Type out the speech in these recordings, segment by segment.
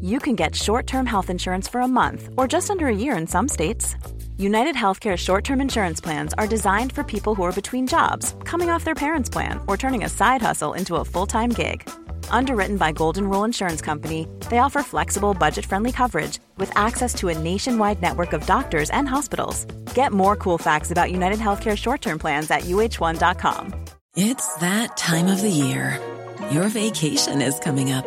you can get short term health insurance for a month or just under a year in some states. United Healthcare short term insurance plans are designed for people who are between jobs, coming off their parents' plan, or turning a side hustle into a full time gig. Underwritten by Golden Rule Insurance Company, they offer flexible, budget friendly coverage with access to a nationwide network of doctors and hospitals. Get more cool facts about United Healthcare short term plans at uh1.com. It's that time of the year. Your vacation is coming up.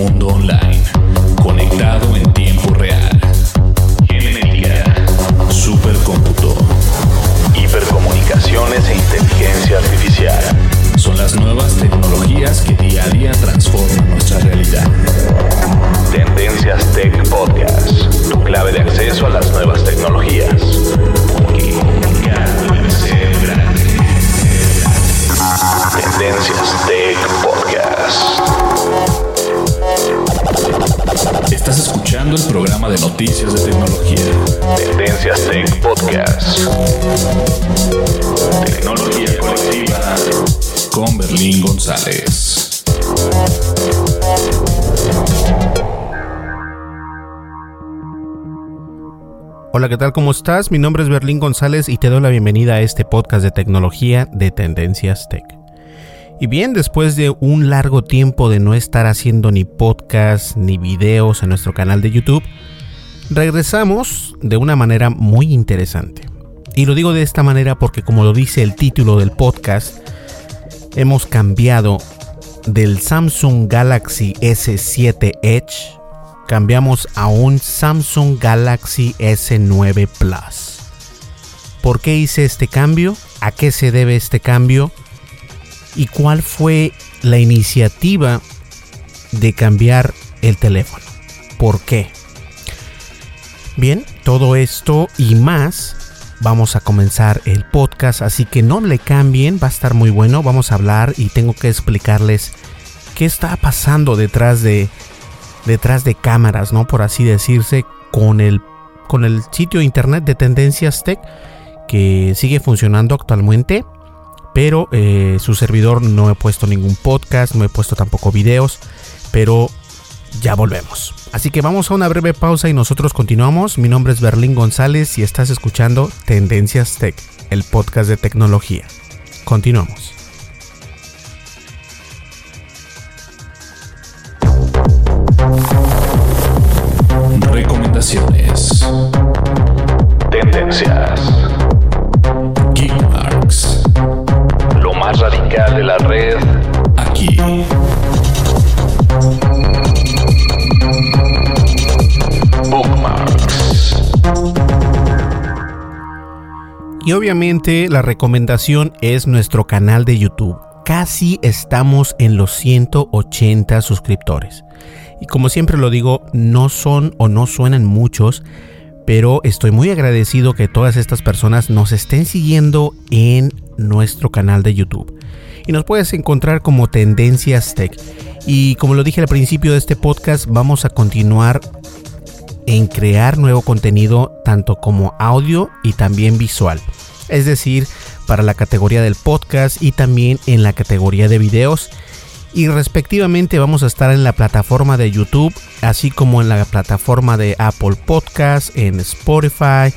mundo online, Hola, ¿qué tal? ¿Cómo estás? Mi nombre es Berlín González y te doy la bienvenida a este podcast de tecnología de Tendencias Tech. Y bien, después de un largo tiempo de no estar haciendo ni podcast ni videos en nuestro canal de YouTube, regresamos de una manera muy interesante. Y lo digo de esta manera porque como lo dice el título del podcast, hemos cambiado del Samsung Galaxy S7 Edge, cambiamos a un Samsung Galaxy S9 Plus. ¿Por qué hice este cambio? ¿A qué se debe este cambio? ¿Y cuál fue la iniciativa de cambiar el teléfono? ¿Por qué? Bien, todo esto y más vamos a comenzar el podcast, así que no le cambien, va a estar muy bueno, vamos a hablar y tengo que explicarles qué está pasando detrás de detrás de cámaras, ¿no? Por así decirse, con el con el sitio internet de Tendencias Tech que sigue funcionando actualmente, pero eh, su servidor no he puesto ningún podcast, no he puesto tampoco videos, pero ya volvemos. Así que vamos a una breve pausa y nosotros continuamos. Mi nombre es Berlín González y estás escuchando Tendencias Tech, el podcast de tecnología. Continuamos. Recomendaciones. Tendencias. Geekmarks. Lo más radical de la red aquí. Bookmarks. Y obviamente la recomendación es nuestro canal de YouTube. Casi estamos en los 180 suscriptores. Y como siempre lo digo, no son o no suenan muchos, pero estoy muy agradecido que todas estas personas nos estén siguiendo en nuestro canal de YouTube. Y nos puedes encontrar como Tendencias Tech. Y como lo dije al principio de este podcast, vamos a continuar en crear nuevo contenido tanto como audio y también visual. Es decir, para la categoría del podcast y también en la categoría de videos. Y respectivamente vamos a estar en la plataforma de YouTube, así como en la plataforma de Apple Podcast, en Spotify.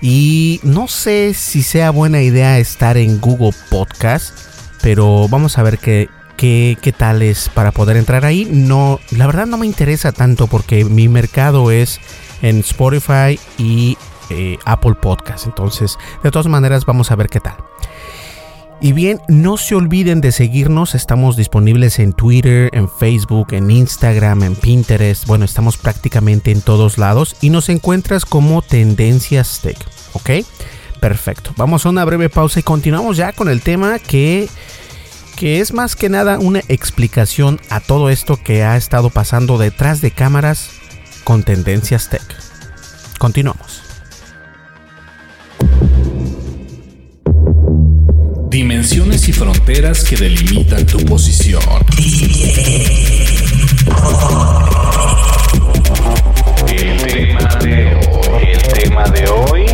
Y no sé si sea buena idea estar en Google Podcast, pero vamos a ver qué, qué, qué tal es para poder entrar ahí. No, la verdad no me interesa tanto porque mi mercado es en Spotify y eh, Apple Podcast. Entonces, de todas maneras, vamos a ver qué tal. Y bien, no se olviden de seguirnos, estamos disponibles en Twitter, en Facebook, en Instagram, en Pinterest, bueno, estamos prácticamente en todos lados y nos encuentras como Tendencias Tech, ¿ok? Perfecto, vamos a una breve pausa y continuamos ya con el tema que, que es más que nada una explicación a todo esto que ha estado pasando detrás de cámaras con Tendencias Tech. Continuamos. Dimensiones y fronteras que delimitan tu posición. El tema de hoy, el tema de hoy,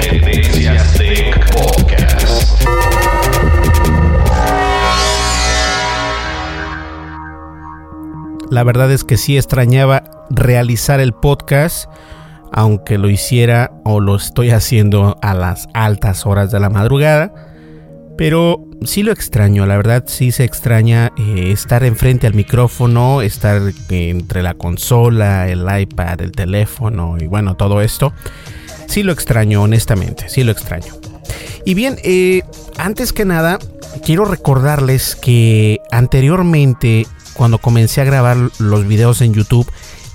Tendencias Tech Podcast. La verdad es que sí extrañaba realizar el podcast, aunque lo hiciera o lo estoy haciendo a las altas horas de la madrugada pero sí lo extraño, la verdad sí se extraña eh, estar enfrente al micrófono, estar entre la consola, el iPad, el teléfono y bueno, todo esto. Sí lo extraño, honestamente, sí lo extraño. Y bien, eh, antes que nada, quiero recordarles que anteriormente, cuando comencé a grabar los videos en YouTube,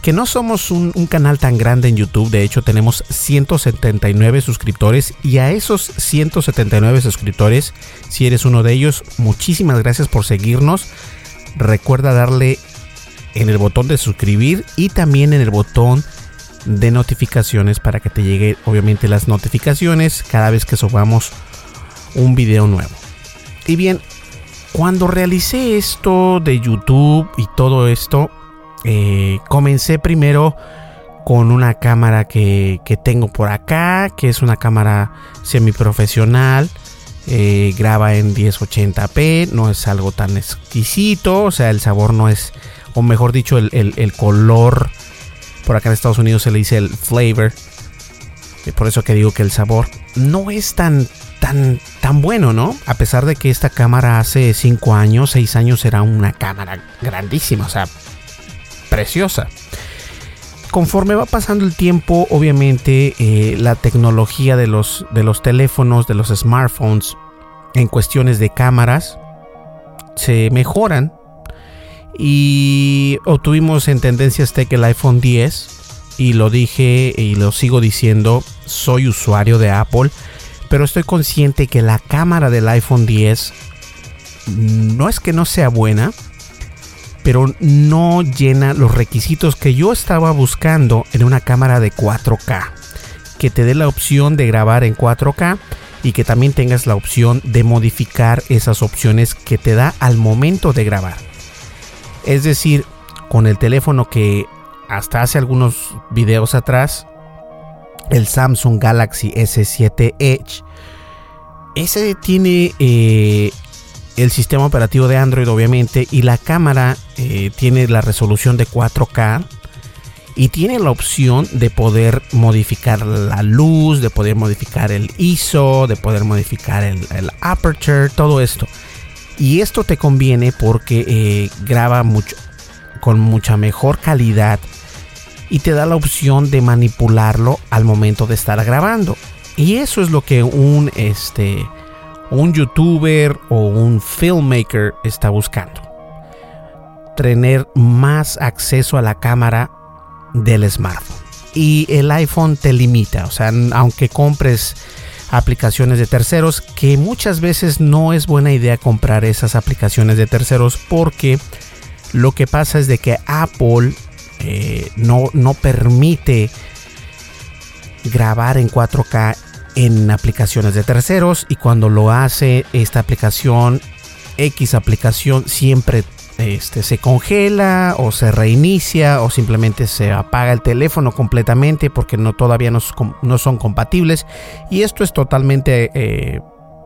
que no somos un, canal tan grande en YouTube, de hecho tenemos 179 suscriptores y a esos 179 suscriptores, si eres uno de ellos, muchísimas gracias por seguirnos. Recuerda darle en el botón de suscribir y también en el botón de notificaciones para que te llegue obviamente las notificaciones cada vez que subamos un video nuevo. Y bien, cuando realicé esto de YouTube y todo esto, eh, comencé primero con una cámara que, tengo por acá, que es una cámara semiprofesional. Eh, graba en 1080p, no es algo tan exquisito, o sea, el sabor no es, o mejor dicho, el, color, por acá en Estados Unidos se le dice el flavor, por eso que digo que el sabor no es tan, tan, tan bueno, ¿no? A pesar de que esta cámara hace 5 años, 6 años era una cámara grandísima, o sea, preciosa. Conforme va pasando el tiempo, obviamente eh, la tecnología de los, de los teléfonos, de los smartphones, en cuestiones de cámaras, se mejoran. Y obtuvimos en tendencias tech el iPhone 10. Y lo dije y lo sigo diciendo, soy usuario de Apple. Pero estoy consciente que la cámara del iPhone 10 no es que no sea buena, pero no llena los requisitos que yo estaba buscando en una cámara de 4K. Que te dé la opción de grabar en 4K y que también tengas la opción de modificar esas opciones que te da al momento de grabar. Es decir, con el teléfono que hasta hace algunos videos atrás, el Samsung Galaxy S7 Edge, ese tiene eh, el sistema operativo de Android obviamente y la cámara eh, tiene la resolución de 4K y tiene la opción de poder modificar la luz, de poder modificar el ISO, de poder modificar el, aperture, todo esto. Y esto te conviene porque eh, graba mucho, con mucha mejor calidad y te da la opción de manipularlo al momento de estar grabando. Y eso es lo que un este un youtuber o un filmmaker está buscando. Tener más acceso a la cámara del smartphone. Y el iPhone te limita, o sea, aunque compres aplicaciones de terceros, que muchas veces no es buena idea comprar esas aplicaciones de terceros porque lo que pasa es de que Apple eh, no, no permite grabar en 4K en aplicaciones de terceros y cuando lo hace esta aplicación X aplicación siempre este, se congela o se reinicia o simplemente se apaga el teléfono completamente porque no todavía no, son compatibles. Y esto es totalmente eh,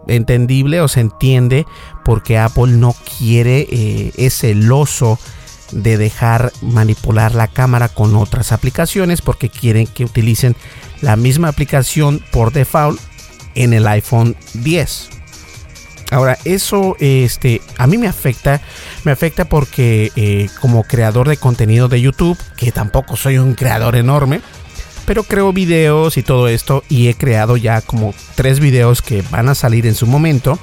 entendible o se entiende porque Apple no quiere eh, ese celoso de dejar manipular la cámara con otras aplicaciones porque quieren que utilicen la misma aplicación por default en el iPhone 10. Ahora, eso este, a mí me afecta. Me afecta porque eh, como creador de contenido de YouTube, que tampoco soy un creador enorme, pero creo videos y todo esto y he creado ya como tres videos que van a salir en su momento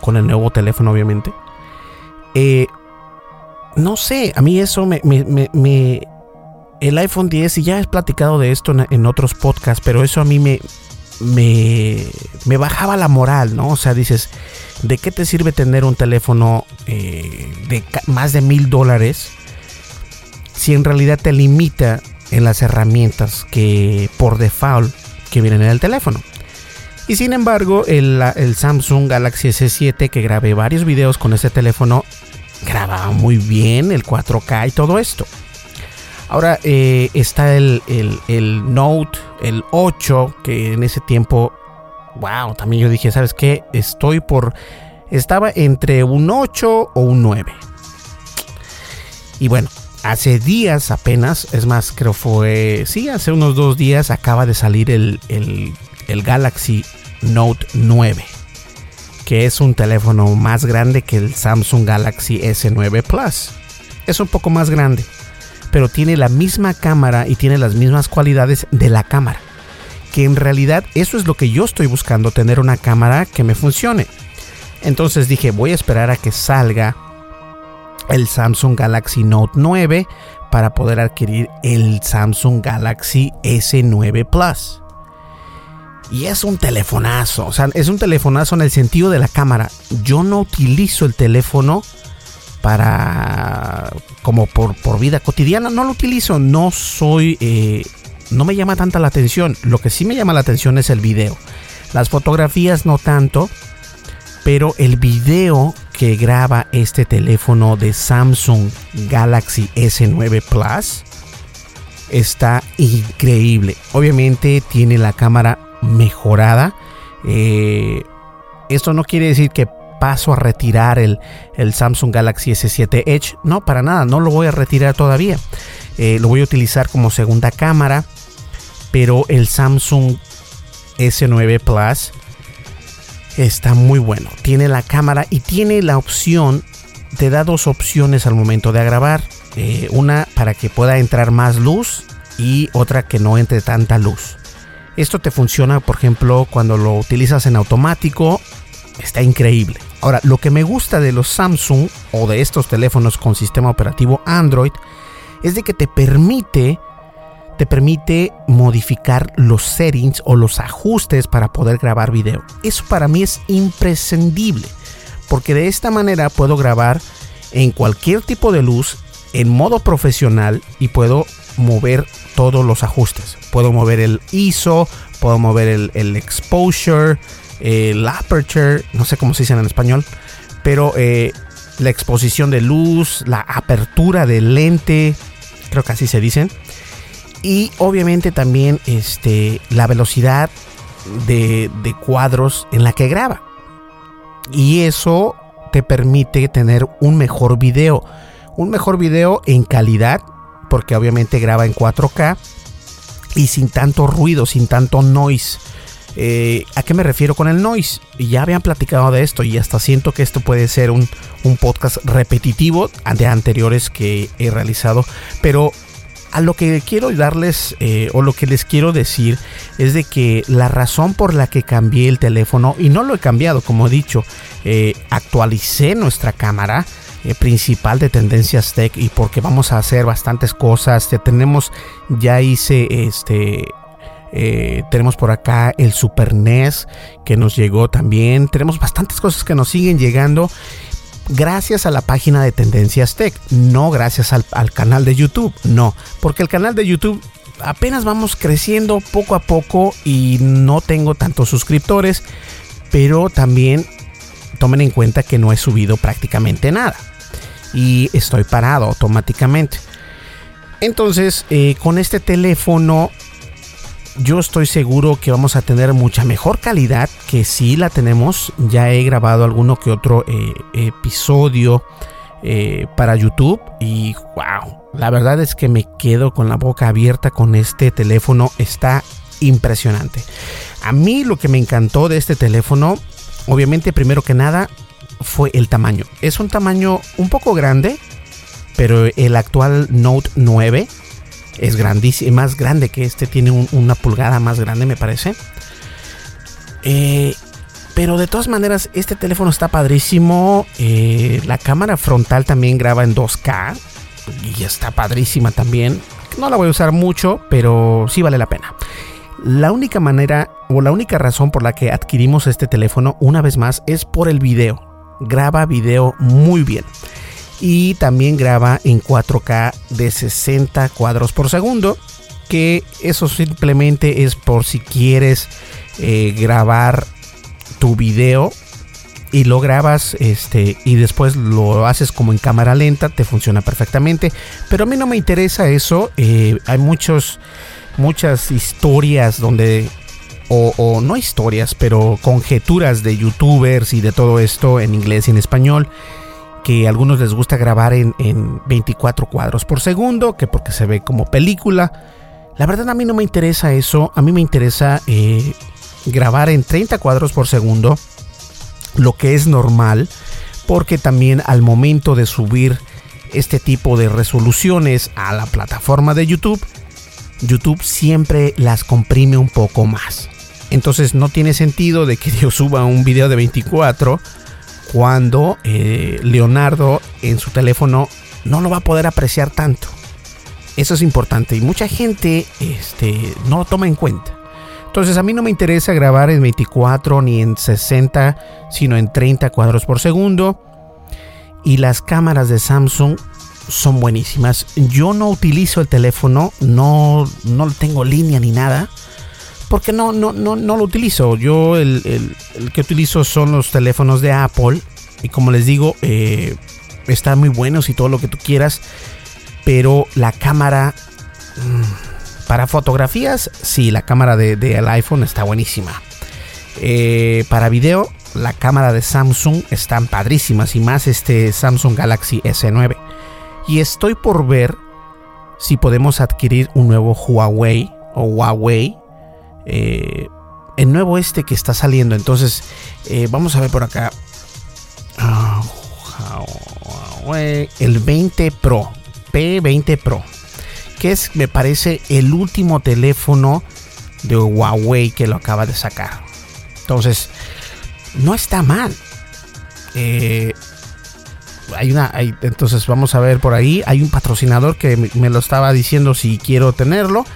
con el nuevo teléfono, obviamente. Eh, no sé, a mí eso me, el iPhone 10, y ya he platicado de esto en, otros podcasts, pero eso a mí me, me, bajaba la moral, ¿no? O sea, dices, ¿de qué te sirve tener un teléfono eh, de más de mil dólares si en realidad te limita en las herramientas que por default que vienen en el teléfono? Y sin embargo, el, el Samsung Galaxy S7 que grabé varios videos con ese teléfono, grababa muy bien el 4K y todo esto. Ahora eh, está el, el, Note, el 8, que en ese tiempo, wow, también yo dije, ¿sabes qué? Estoy por... Estaba entre un 8 o un 9. Y bueno, hace días apenas, es más, creo fue, sí, hace unos dos días acaba de salir el, el, el Galaxy Note 9, que es un teléfono más grande que el Samsung Galaxy S9 Plus. Es un poco más grande pero tiene la misma cámara y tiene las mismas cualidades de la cámara. Que en realidad eso es lo que yo estoy buscando, tener una cámara que me funcione. Entonces dije, voy a esperar a que salga el Samsung Galaxy Note 9 para poder adquirir el Samsung Galaxy S9 Plus. Y es un telefonazo, o sea, es un telefonazo en el sentido de la cámara. Yo no utilizo el teléfono para como por, por vida cotidiana no lo utilizo no soy eh, no me llama tanta la atención. Lo que sí me llama la atención es el video. Las fotografías no tanto pero el video que graba este teléfono de Samsung Galaxy S9 Plus está increíble. Obviamente tiene la cámara mejorada. Eh, esto no quiere decir que paso a retirar el, Samsung Galaxy S7 Edge. No, para nada, no lo voy a retirar todavía. Eh, lo voy a utilizar como segunda cámara. Pero el Samsung S9 Plus está muy bueno. Tiene la cámara y tiene la opción, te da dos opciones al momento de grabar. Eh, una para que pueda entrar más luz y otra que no entre tanta luz. Esto te funciona, por ejemplo, cuando lo utilizas en automático está increíble. Ahora, lo que me gusta de los Samsung o de estos teléfonos con sistema operativo Android es de que te permite te permite modificar los settings o los ajustes para poder grabar video. Eso para mí es imprescindible, porque de esta manera puedo grabar en cualquier tipo de luz en modo profesional y puedo mover todos los ajustes. Puedo mover el ISO, puedo mover el, el exposure, el aperture, no sé cómo se dice en español, pero eh, la exposición de luz, la apertura del lente, creo que así se dicen, y obviamente también este, la velocidad de cuadros en la que graba. Y eso te permite tener un mejor video, un mejor video en calidad, porque obviamente graba en 4K y sin tanto ruido, sin tanto noise. Eh, ¿A qué me refiero con el noise? Ya habían platicado de esto y hasta siento que esto puede ser un, podcast repetitivo de anteriores que he realizado, pero a lo que quiero darles eh, o lo que les quiero decir es de que la razón por la que cambié el teléfono y no lo he cambiado como he dicho eh, actualicé nuestra cámara principal de tendencias tech y porque vamos a hacer bastantes cosas ya tenemos ya hice este eh, tenemos por acá el Super NES que nos llegó también. Tenemos bastantes cosas que nos siguen llegando gracias a la página de Tendencias Tech, no gracias al, canal de YouTube, no, porque el canal de YouTube apenas vamos creciendo poco a poco y no tengo tantos suscriptores, pero también tomen en cuenta que no he subido prácticamente nada y estoy parado automáticamente. Entonces, eh, con este teléfono yo estoy seguro que vamos a tener mucha mejor calidad que si la tenemos. Ya he grabado alguno que otro eh, episodio eh, para YouTube y wow, la verdad es que me quedo con la boca abierta con este teléfono. Está impresionante. A mí lo que me encantó de este teléfono, obviamente primero que nada, fue el tamaño. Es un tamaño un poco grande, pero el actual Note 9 es grandísimo, más grande que este, tiene una pulgada más grande me parece. Eh, pero de todas maneras, este teléfono está padrísimo. Eh, la cámara frontal también graba en 2K. Y está padrísima también. No la voy a usar mucho, pero sí vale la pena. La única manera o la única razón por la que adquirimos este teléfono, una vez más, es por el video. Graba video muy bien. Y también graba en 4K de 60 cuadros por segundo. Que eso simplemente es por si quieres eh, grabar tu video y lo grabas este y después lo haces como en cámara lenta te funciona perfectamente pero a mí no me interesa eso eh, hay muchos muchas historias donde o, no historias pero conjeturas de youtubers y de todo esto en inglés y en español que a algunos les gusta grabar en, 24 cuadros por segundo que porque se ve como película la verdad a mí no me interesa eso a mí me interesa eh, grabar en 30 cuadros por segundo, lo que es normal, porque también al momento de subir este tipo de resoluciones a la plataforma de YouTube, YouTube siempre las comprime un poco más. Entonces no tiene sentido de que yo suba un video de 24 cuando eh, Leonardo en su teléfono no lo va a poder apreciar tanto. Eso es importante y mucha gente este, no lo toma en cuenta. Entonces a mí no me interesa grabar en 24 ni en 60, sino en 30 cuadros por segundo. Y las cámaras de Samsung son buenísimas. Yo no utilizo el teléfono, no, no tengo línea ni nada. Porque no, no, no, no lo utilizo. Yo el, que utilizo son los teléfonos de Apple. Y como les digo, eh, están muy buenos y todo lo que tú quieras. Pero la cámara... Mm, para fotografías, sí, la cámara del de, iPhone está buenísima. Eh, para video, la cámara de Samsung están padrísimas y más este Samsung Galaxy S9. Y estoy por ver si podemos adquirir un nuevo Huawei o Huawei. Eh, el nuevo este que está saliendo. Entonces, eh, vamos a ver por acá. Ah, el 20 Pro. P20 Pro que es, me parece, el último teléfono de Huawei que lo acaba de sacar. Entonces, no está mal. Eh, hay una, entonces vamos a ver por ahí. Hay un patrocinador que me, lo estaba diciendo si quiero tenerlo.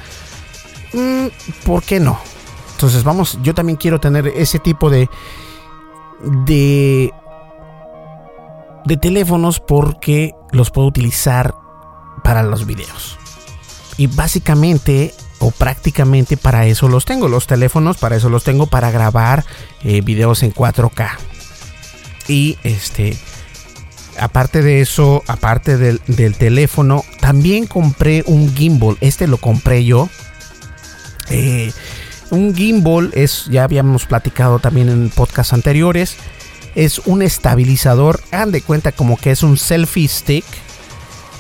Mm, ¿Por qué no? Entonces vamos, yo también quiero tener ese tipo de de de teléfonos porque los puedo utilizar para los videos. Y básicamente o prácticamente para eso los tengo. Los teléfonos para eso los tengo para grabar eh, videos en 4K. Y este, aparte de eso, aparte del, teléfono, también compré un gimbal. Este lo compré yo. Eh, un gimbal es, ya habíamos platicado también en podcasts anteriores, es un estabilizador. Hagan de cuenta como que es un selfie stick.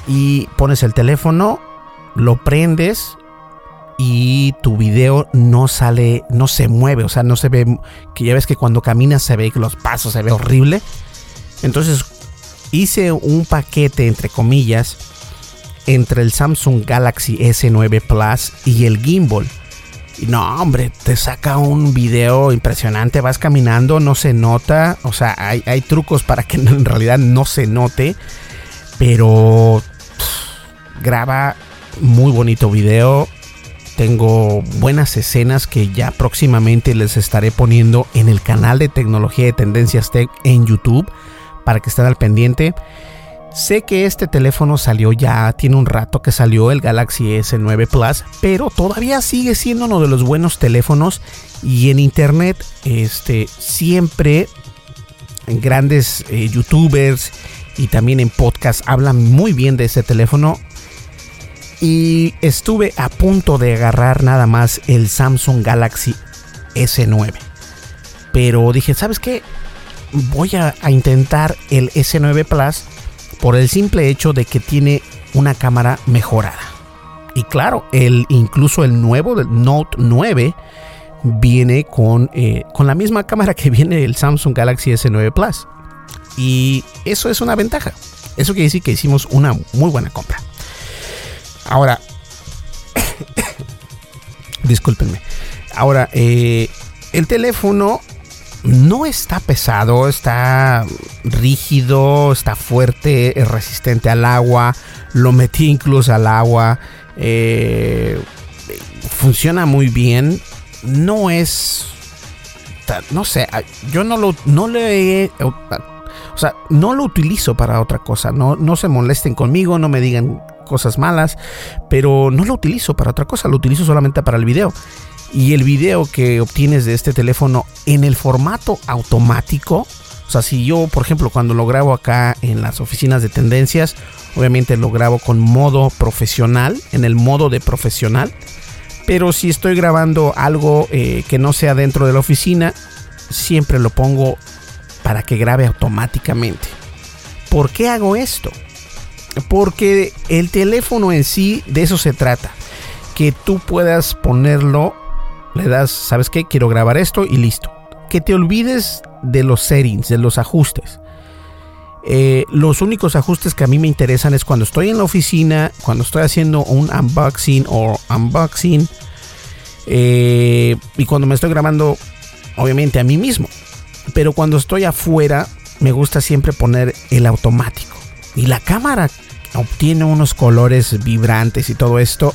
Y pones el teléfono lo prendes y tu video no sale, no se mueve, o sea, no se ve, que ya ves que cuando caminas se ve que los pasos se ve horrible. Entonces hice un paquete, entre comillas, entre el Samsung Galaxy S9 Plus y el gimbal. No, hombre, te saca un video impresionante, vas caminando, no se nota, o sea, hay trucos para que en realidad no se note, pero graba muy bonito video. Tengo buenas escenas que ya próximamente les estaré poniendo en el canal de tecnología de Tendencias Tech en YouTube para que estén al pendiente. Sé que este teléfono salió ya, tiene un rato que salió el Galaxy S9 Plus, pero todavía sigue siendo uno de los buenos teléfonos y en internet este siempre grandes eh, youtubers y también en podcast hablan muy bien de ese teléfono y estuve a punto de agarrar nada más el Samsung Galaxy S9. Pero dije, ¿sabes qué? Voy a, intentar el S9 Plus por el simple hecho de que tiene una cámara mejorada. Y claro, el, incluso el nuevo Note 9 viene con, eh, con la misma cámara que viene el Samsung Galaxy S9 Plus. Y eso es una ventaja. Eso quiere decir que hicimos una muy buena compra. Ahora, discúlpenme. Ahora, eh, el teléfono no está pesado, está rígido, está fuerte, es resistente al agua. Lo metí incluso al agua. Eh, funciona muy bien. No es. No sé, yo no lo no o sea, no lo utilizo para otra cosa. No, no se molesten conmigo, no me digan cosas malas, pero no lo utilizo para otra cosa, lo utilizo solamente para el video y el video que obtienes de este teléfono en el formato automático. O sea, si yo, por ejemplo, cuando lo grabo acá en las oficinas de tendencias, obviamente lo grabo con modo profesional, en el modo de profesional. Pero si estoy grabando algo eh, que no sea dentro de la oficina, siempre lo pongo para que grabe automáticamente. ¿Por qué hago esto? Porque el teléfono en sí de eso se trata. Que tú puedas ponerlo le das, ¿sabes qué? Quiero grabar esto y listo. Que te olvides de los settings, de los ajustes. Eh, los únicos ajustes que a mí me interesan es cuando estoy en la oficina, cuando estoy haciendo un unboxing o unboxing eh, y cuando me estoy grabando, obviamente a mí mismo. Pero cuando estoy afuera, me gusta siempre poner el automático. Y la cámara obtiene unos colores vibrantes y todo esto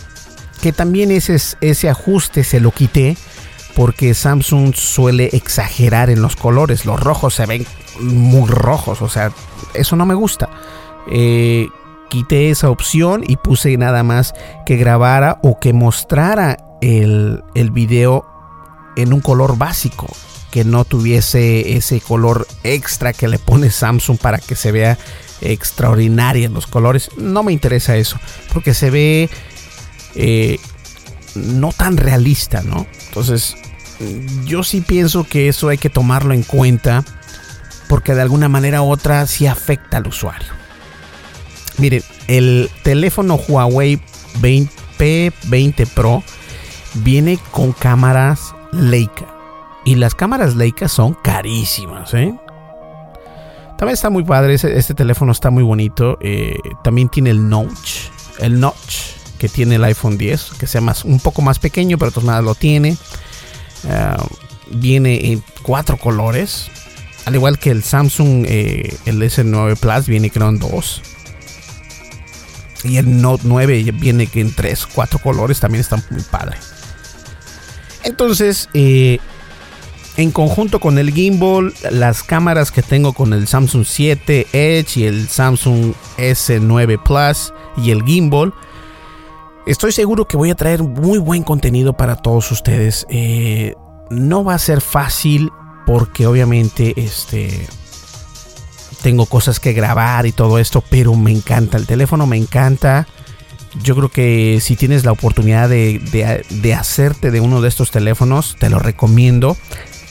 que también ese, ese ajuste se lo quité porque Samsung suele exagerar en los colores. Los rojos se ven muy rojos, o sea, eso no me gusta. Eh, quité esa opción y puse nada más que grabara o que mostrara el, el video en un color básico, que no tuviese ese color extra que le pone Samsung para que se vea extraordinaria en los colores. No me interesa eso, porque se ve eh, no tan realista, ¿no? Entonces, yo sí pienso que eso hay que tomarlo en cuenta porque de alguna manera u otra sí afecta al usuario. Miren, el teléfono Huawei P20 Pro viene con cámaras Leica. Y las cámaras Leica son carísimas, ¿eh? También está muy padre, este, teléfono está muy bonito. Eh, también tiene el notch. El notch que tiene el iPhone 10, que sea más, un poco más pequeño, pero de todas maneras lo tiene. Ah, viene en cuatro colores, al igual que el Samsung, eh, el S9 Plus viene creo en dos. Y el Note 9 viene en tres, cuatro colores, también está muy padre. Entonces, eh, en conjunto con el gimbal, las cámaras que tengo con el Samsung 7 Edge y el Samsung S9 Plus y el gimbal, Estoy seguro que voy a traer muy buen contenido para todos ustedes. Eh, no va a ser fácil porque obviamente este tengo cosas que grabar y todo esto, pero me encanta el teléfono, me encanta. Yo creo que si tienes la oportunidad de, de hacerte de uno de estos teléfonos, te lo recomiendo.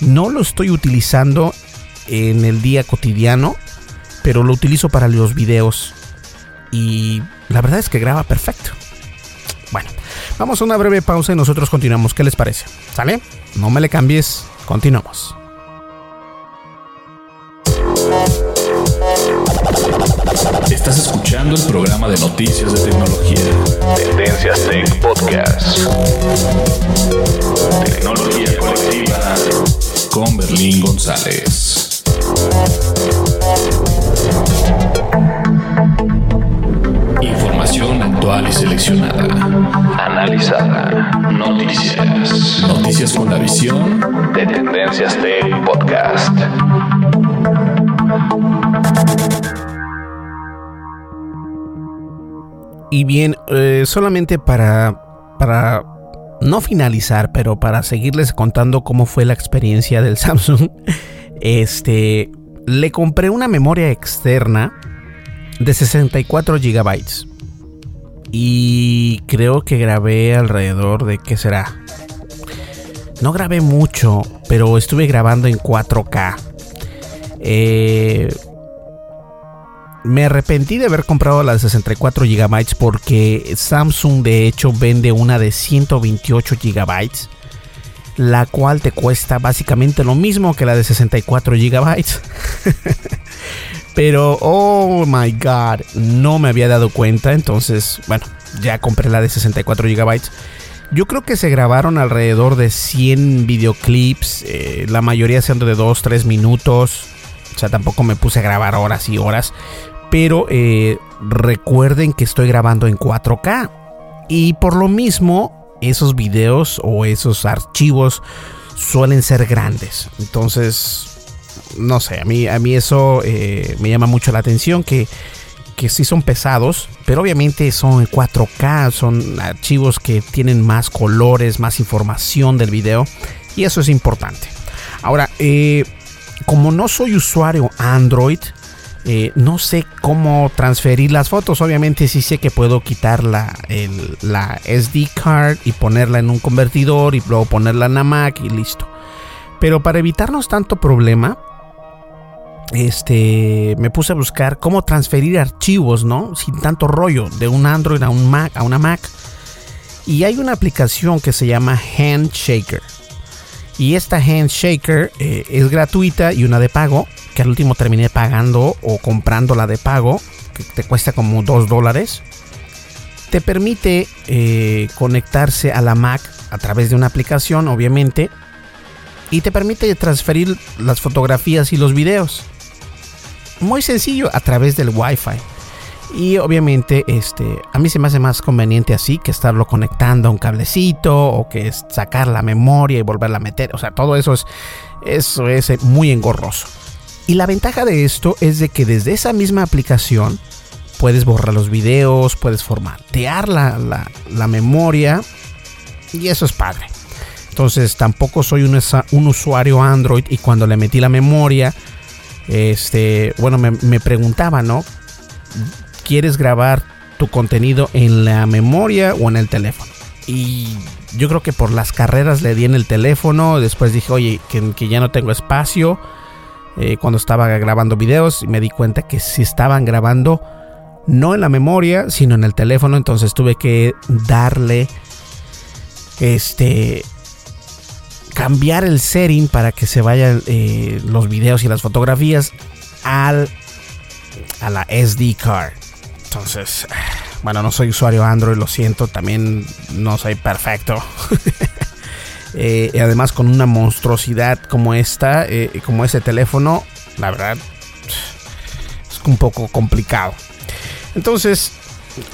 No lo estoy utilizando en el día cotidiano, pero lo utilizo para los videos. Y la verdad es que graba perfecto. Bueno, vamos a una breve pausa y nosotros continuamos. ¿Qué les parece? ¿Sale? No me le cambies. Continuamos. Estás escuchando el programa de noticias de tecnología. Tendencias Tech Podcast. Tecnología colectiva con Berlín González. Y seleccionada. Analizada. Noticias. Noticias con la visión de Tendencias Tech Podcast. Y bien, eh, solamente para, para no finalizar, pero para seguirles contando cómo fue la experiencia del Samsung, este, le compré una memoria externa de 64 gigabytes. Y creo que grabé alrededor de, ¿qué será? No grabé mucho, pero estuve grabando en 4K. Eh, me arrepentí de haber comprado la de 64 GB porque Samsung de hecho vende una de 128 GB, la cual te cuesta básicamente lo mismo que la de 64 GB. Pero, oh my god, no me había dado cuenta. Entonces, bueno, ya compré la de 64 GB. Yo creo que se grabaron alrededor de 100 videoclips, eh, la mayoría siendo de 2, 3 minutos. O sea, tampoco me puse a grabar horas y horas. Pero eh, recuerden que estoy grabando en 4K. Y por lo mismo, esos videos o esos archivos suelen ser grandes. Entonces, no sé, a mí, a mí eso eh, me llama mucho la atención que, que sí son pesados, pero obviamente son en 4K, son archivos que tienen más colores, más información del video y eso es importante. Ahora, eh, como no soy usuario Android, eh, no sé cómo transferir las fotos. Obviamente sí sé que puedo quitar la, la SD card y ponerla en un convertidor y luego ponerla en la Mac y listo. Pero para evitarnos tanto problema, este, me puse a buscar cómo transferir archivos, ¿no? Sin tanto rollo de un Android a un Mac, a una Mac. Y hay una aplicación que se llama Handshaker. Y esta Handshaker eh, es gratuita y una de pago, que al último terminé pagando o comprando la de pago, que te cuesta como 2 dólares. Te permite eh, conectarse a la Mac a través de una aplicación, obviamente, y te permite transferir las fotografías y los videos. Muy sencillo a través del Wi-Fi. Y obviamente, este, a mí se me hace más conveniente así que estarlo conectando a un cablecito o que sacar la memoria y volverla a meter. O sea, todo eso es, eso es eh, muy engorroso. Y la ventaja de esto es de que desde esa misma aplicación puedes borrar los videos, puedes formatear la, la, memoria y eso es padre. Entonces tampoco soy un, un, usuario Android y cuando le metí la memoria, este, bueno, me, me preguntaba, ¿no? quieres grabar tu contenido en la memoria o en el teléfono. Y yo creo que por las carreras le di en el teléfono. Después dije, oye, que, ya no tengo espacio. Eh, cuando estaba grabando videos, y me di cuenta que si estaban grabando no en la memoria, sino en el teléfono. Entonces tuve que darle este cambiar el setting para que se vayan eh, los videos y las fotografías al a la SD card. Entonces, bueno, no soy usuario Android, lo siento, también no soy perfecto. Eh, y además con una monstruosidad como esta, eh, como ese teléfono, la verdad es un poco complicado. Entonces,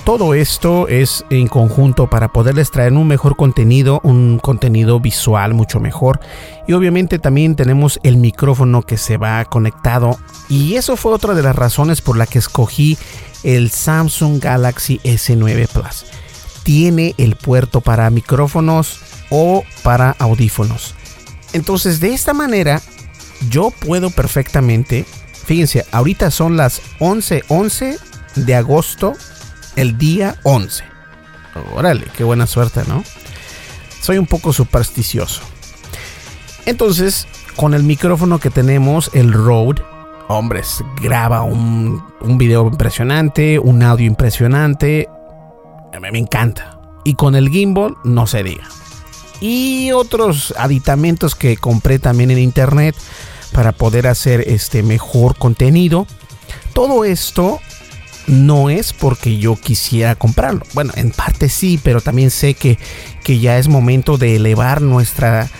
todo esto es en conjunto para poderles traer un mejor contenido, un contenido visual mucho mejor. Y obviamente también tenemos el micrófono que se va conectado. Y eso fue otra de las razones por la que escogí el Samsung Galaxy S9 Plus. Tiene el puerto para micrófonos o para audífonos. Entonces de esta manera yo puedo perfectamente, fíjense, ahorita son las 11:11 11 de agosto, el día 11. Órale, qué buena suerte, ¿no? Soy un poco supersticioso. Entonces, con el micrófono que tenemos, el Rode, hombres, graba un, un video impresionante, un audio impresionante. Me, me encanta. Y con el gimbal, no se diga. Y otros aditamentos que compré también en internet para poder hacer este mejor contenido. Todo esto no es porque yo quisiera comprarlo. Bueno, en parte sí, pero también sé que, que ya es momento de elevar nuestra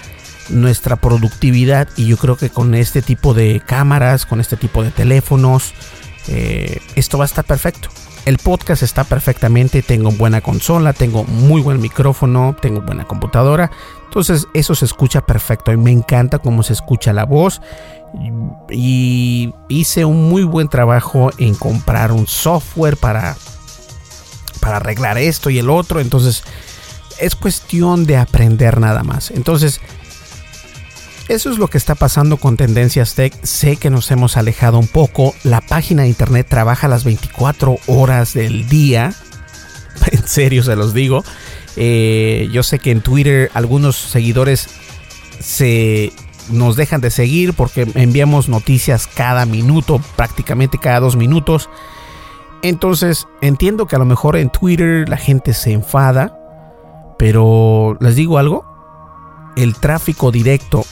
nuestra productividad y yo creo que con este tipo de cámaras, con este tipo de teléfonos, eh, esto va a estar perfecto. El podcast está perfectamente, tengo buena consola, tengo muy buen micrófono, tengo buena computadora, entonces eso se escucha perfecto. Y me encanta cómo se escucha la voz. Y hice un muy buen trabajo en comprar un software para para arreglar esto y el otro, entonces es cuestión de aprender nada más. Entonces, eso es lo que está pasando con Tendencias Tech. Sé que nos hemos alejado un poco. La página de internet trabaja las 24 horas del día. En serio se los digo. Eh, yo sé que en Twitter algunos seguidores se nos dejan de seguir porque enviamos noticias cada minuto, prácticamente cada dos minutos. Entonces entiendo que a lo mejor en Twitter la gente se enfada, pero les digo algo, el tráfico directo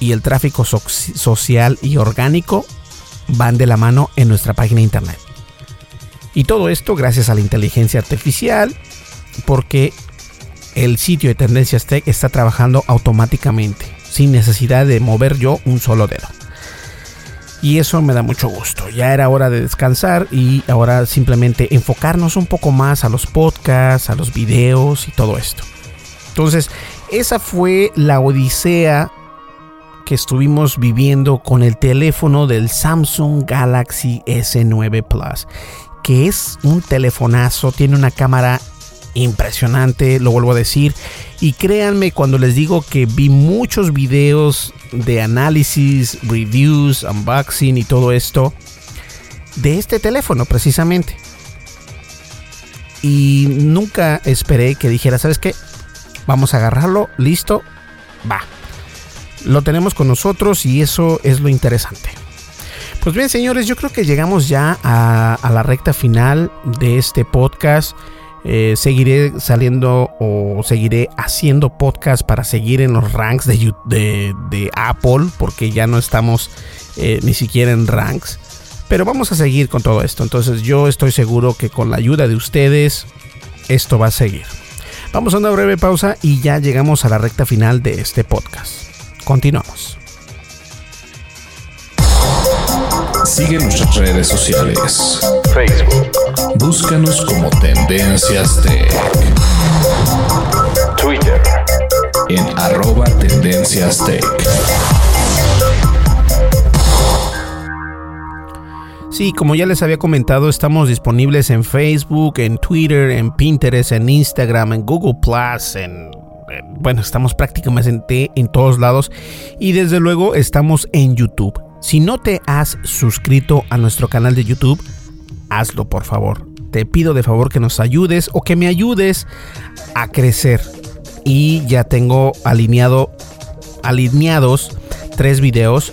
y el tráfico social y orgánico van de la mano en nuestra página de internet. Y todo esto gracias a la inteligencia artificial, porque el sitio de Tendencias Tech está trabajando automáticamente, sin necesidad de mover yo un solo dedo. Y eso me da mucho gusto. Ya era hora de descansar y ahora simplemente enfocarnos un poco más a los podcasts, a los videos y todo esto. Entonces, esa fue la odisea que estuvimos viviendo con el teléfono del Samsung Galaxy S9 Plus, que es un telefonazo, tiene una cámara impresionante, lo vuelvo a decir. Y créanme cuando les digo que vi muchos videos de análisis, reviews, unboxing y todo esto de este teléfono precisamente. Y nunca esperé que dijera, ¿sabes qué? Vamos a agarrarlo, listo, va. Lo tenemos con nosotros y eso es lo interesante. Pues bien, señores, yo creo que llegamos ya a, la recta final de este podcast. Eh, seguiré saliendo o seguiré haciendo podcast para seguir en los ranks de, de, Apple, porque ya no estamos eh, ni siquiera en ranks. Pero vamos a seguir con todo esto. Entonces yo estoy seguro que con la ayuda de ustedes, esto va a seguir. Vamos a una breve pausa y ya llegamos a la recta final de este podcast. Continuamos. Sigue nuestras redes sociales. Facebook. Búscanos como Tendencias Tech. Twitter. En arroba Tendencias Tech. Sí, como ya les había comentado, estamos disponibles en Facebook, en Twitter, en Pinterest, en Instagram, en Google Plus, en bueno, estamos prácticamente en todos lados y desde luego estamos en YouTube. Si no te has suscrito a nuestro canal de YouTube, hazlo por favor. Te pido de favor que nos ayudes o que me ayudes a crecer. Y ya tengo alineado, alineados tres videos,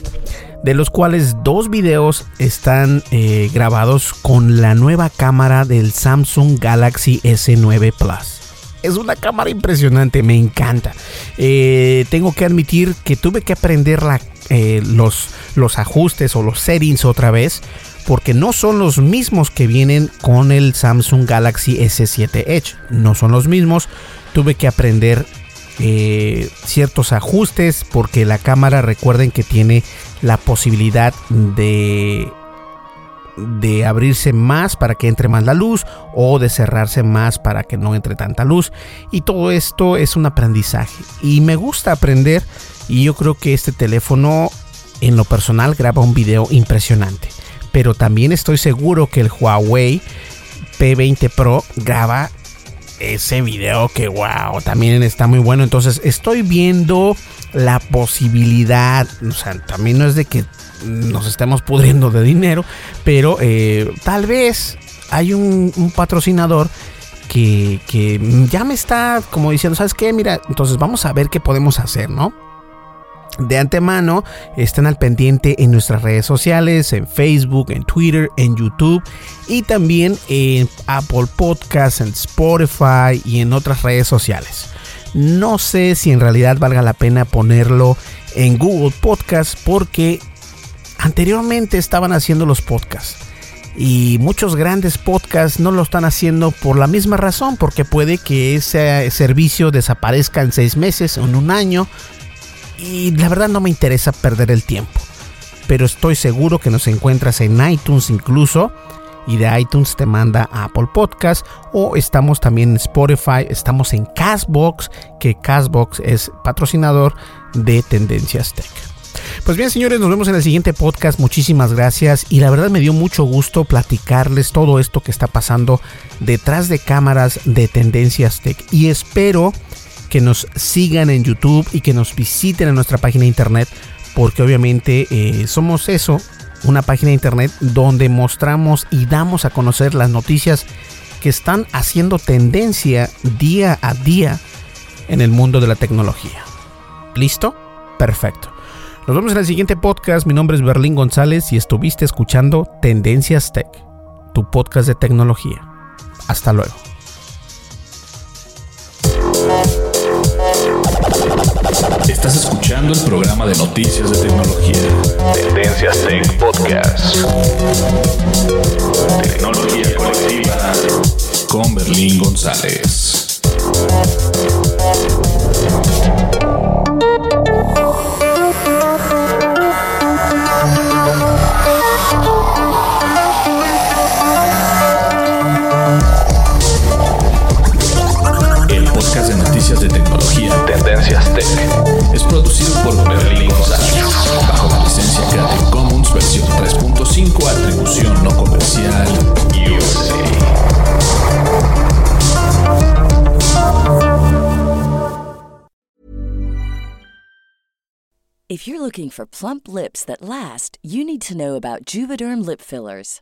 de los cuales dos videos están eh, grabados con la nueva cámara del Samsung Galaxy S9 Plus. Es una cámara impresionante, me encanta. Eh, tengo que admitir que tuve que aprender eh, los, los ajustes o los settings otra vez porque no son los mismos que vienen con el Samsung Galaxy S7 Edge. No son los mismos. Tuve que aprender eh, ciertos ajustes porque la cámara recuerden que tiene la posibilidad de de abrirse más para que entre más la luz o de cerrarse más para que no entre tanta luz. Y todo esto es un aprendizaje. Y me gusta aprender y yo creo que este teléfono en lo personal graba un video impresionante. Pero también estoy seguro que el Huawei P20 Pro graba ese video que wow, también está muy bueno. Entonces estoy viendo la posibilidad, o sea, también no es de que nos estemos pudriendo de dinero, pero eh, tal vez hay un, un patrocinador que, que, ya me está como diciendo, ¿sabes qué? Mira, entonces vamos a ver qué podemos hacer, ¿no? De antemano estén al pendiente en nuestras redes sociales, en Facebook, en Twitter, en YouTube y también en Apple Podcasts, en Spotify y en otras redes sociales. No sé si en realidad valga la pena ponerlo en Google Podcasts porque anteriormente estaban haciendo los podcasts. Y muchos grandes podcasts no lo están haciendo por la misma razón, porque puede que ese servicio desaparezca en seis meses en un año, y la verdad no me interesa perder el tiempo. Pero estoy seguro que nos encuentras en iTunes incluso. Y de iTunes te manda a Apple Podcast. O estamos también en Spotify. Estamos en Castbox. Que Castbox es patrocinador de Tendencias Tech. Pues bien, señores, nos vemos en el siguiente podcast. Muchísimas gracias. Y la verdad me dio mucho gusto platicarles todo esto que está pasando detrás de cámaras de Tendencias Tech. Y espero que nos sigan en YouTube y que nos visiten en nuestra página de internet, porque obviamente eh, somos eso, una página de internet donde mostramos y damos a conocer las noticias que están haciendo tendencia día a día en el mundo de la tecnología. ¿Listo? Perfecto. Nos vemos en el siguiente podcast. Mi nombre es Berlín González y estuviste escuchando Tendencias Tech, tu podcast de tecnología. Hasta luego. Estás escuchando el programa de noticias de tecnología. Tendencias Tech Podcast. Tecnología colectiva con Berlín González. Tendencias Tech. Es producido por Berlín González, bajo la licencia Creative Commons versión 3.5, atribución no comercial. USA. If you're looking for plump lips that last, you need to know about Juvederm lip fillers.